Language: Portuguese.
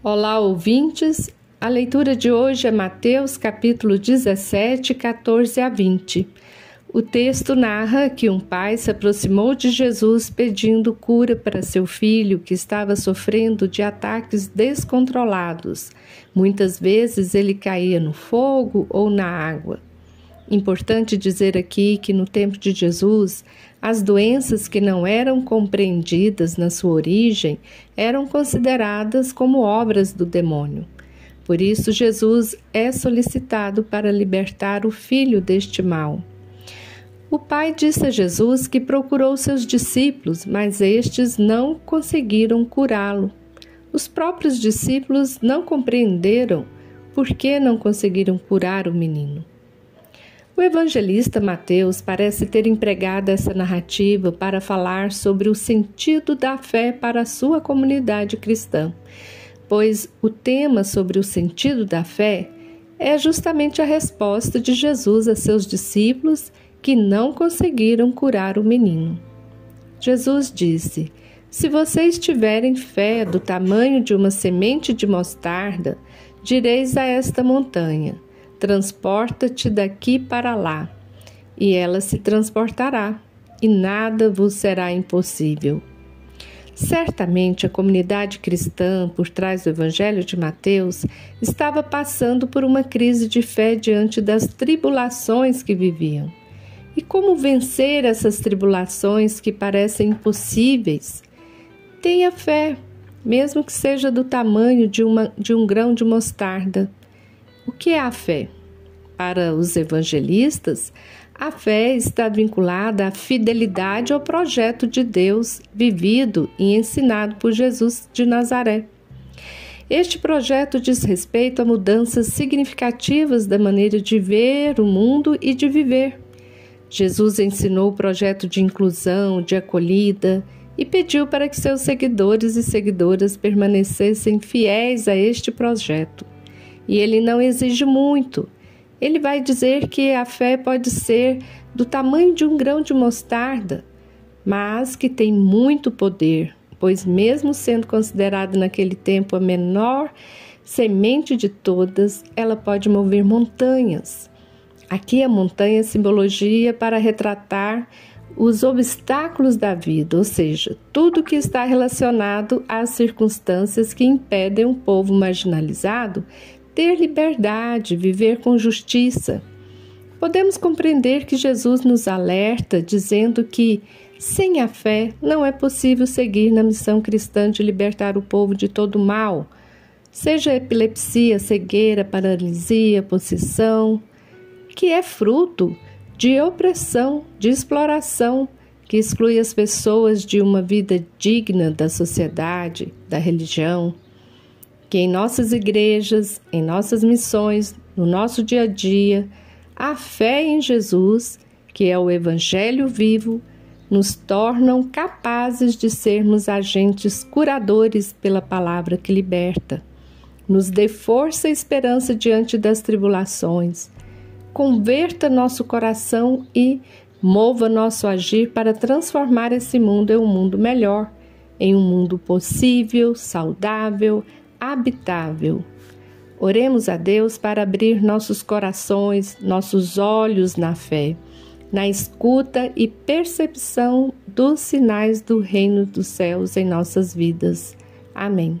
Olá, ouvintes. A leitura de hoje é Mateus capítulo 17, 14 a 20. O texto narra que um pai se aproximou de Jesus pedindo cura para seu filho que estava sofrendo de ataques descontrolados. Muitas vezes ele caía no fogo ou na água. Importante dizer aqui que no tempo de Jesus, as doenças que não eram compreendidas na sua origem eram consideradas como obras do demônio. Por isso, Jesus é solicitado para libertar o filho deste mal. O pai disse a Jesus que procurou seus discípulos, mas estes não conseguiram curá-lo. Os próprios discípulos não compreenderam por que não conseguiram curar o menino. O evangelista Mateus parece ter empregado essa narrativa para falar sobre o sentido da fé para a sua comunidade cristã, pois o tema sobre o sentido da fé é justamente a resposta de Jesus a seus discípulos que não conseguiram curar o menino. Jesus disse: Se vocês tiverem fé do tamanho de uma semente de mostarda, direis a esta montanha: transporta-te daqui para lá, e ela se transportará, e nada vos será impossível. Certamente a comunidade cristã, por trás do Evangelho de Mateus, estava passando por uma crise de fé diante das tribulações que viviam. E como vencer essas tribulações que parecem impossíveis? Tenha fé, mesmo que seja do tamanho de, uma, de um grão de mostarda. O que é a fé? Para os evangelistas, a fé está vinculada à fidelidade ao projeto de Deus vivido e ensinado por Jesus de Nazaré. Este projeto diz respeito a mudanças significativas da maneira de ver o mundo e de viver. Jesus ensinou o projeto de inclusão, de acolhida e pediu para que seus seguidores e seguidoras permanecessem fiéis a este projeto. E ele não exige muito. Ele vai dizer que a fé pode ser do tamanho de um grão de mostarda, mas que tem muito poder, pois, mesmo sendo considerada naquele tempo a menor semente de todas, ela pode mover montanhas. Aqui a montanha é simbologia para retratar os obstáculos da vida, ou seja, tudo que está relacionado às circunstâncias que impedem um povo marginalizado ter liberdade, viver com justiça. Podemos compreender que Jesus nos alerta dizendo que, sem a fé, não é possível seguir na missão cristã de libertar o povo de todo mal, seja epilepsia, cegueira, paralisia, possessão, que é fruto de opressão, de exploração, que exclui as pessoas de uma vida digna da sociedade, da religião que em nossas igrejas, em nossas missões, no nosso dia a dia, a fé em Jesus, que é o Evangelho vivo, nos tornam capazes de sermos agentes curadores pela palavra que liberta. Nos dê força e esperança diante das tribulações. Converta nosso coração e mova nosso agir para transformar esse mundo em um mundo melhor, em um mundo possível, saudável, habitável. Oremos a Deus para abrir nossos corações, nossos olhos na fé, na escuta e percepção dos sinais do reino dos céus em nossas vidas. Amém.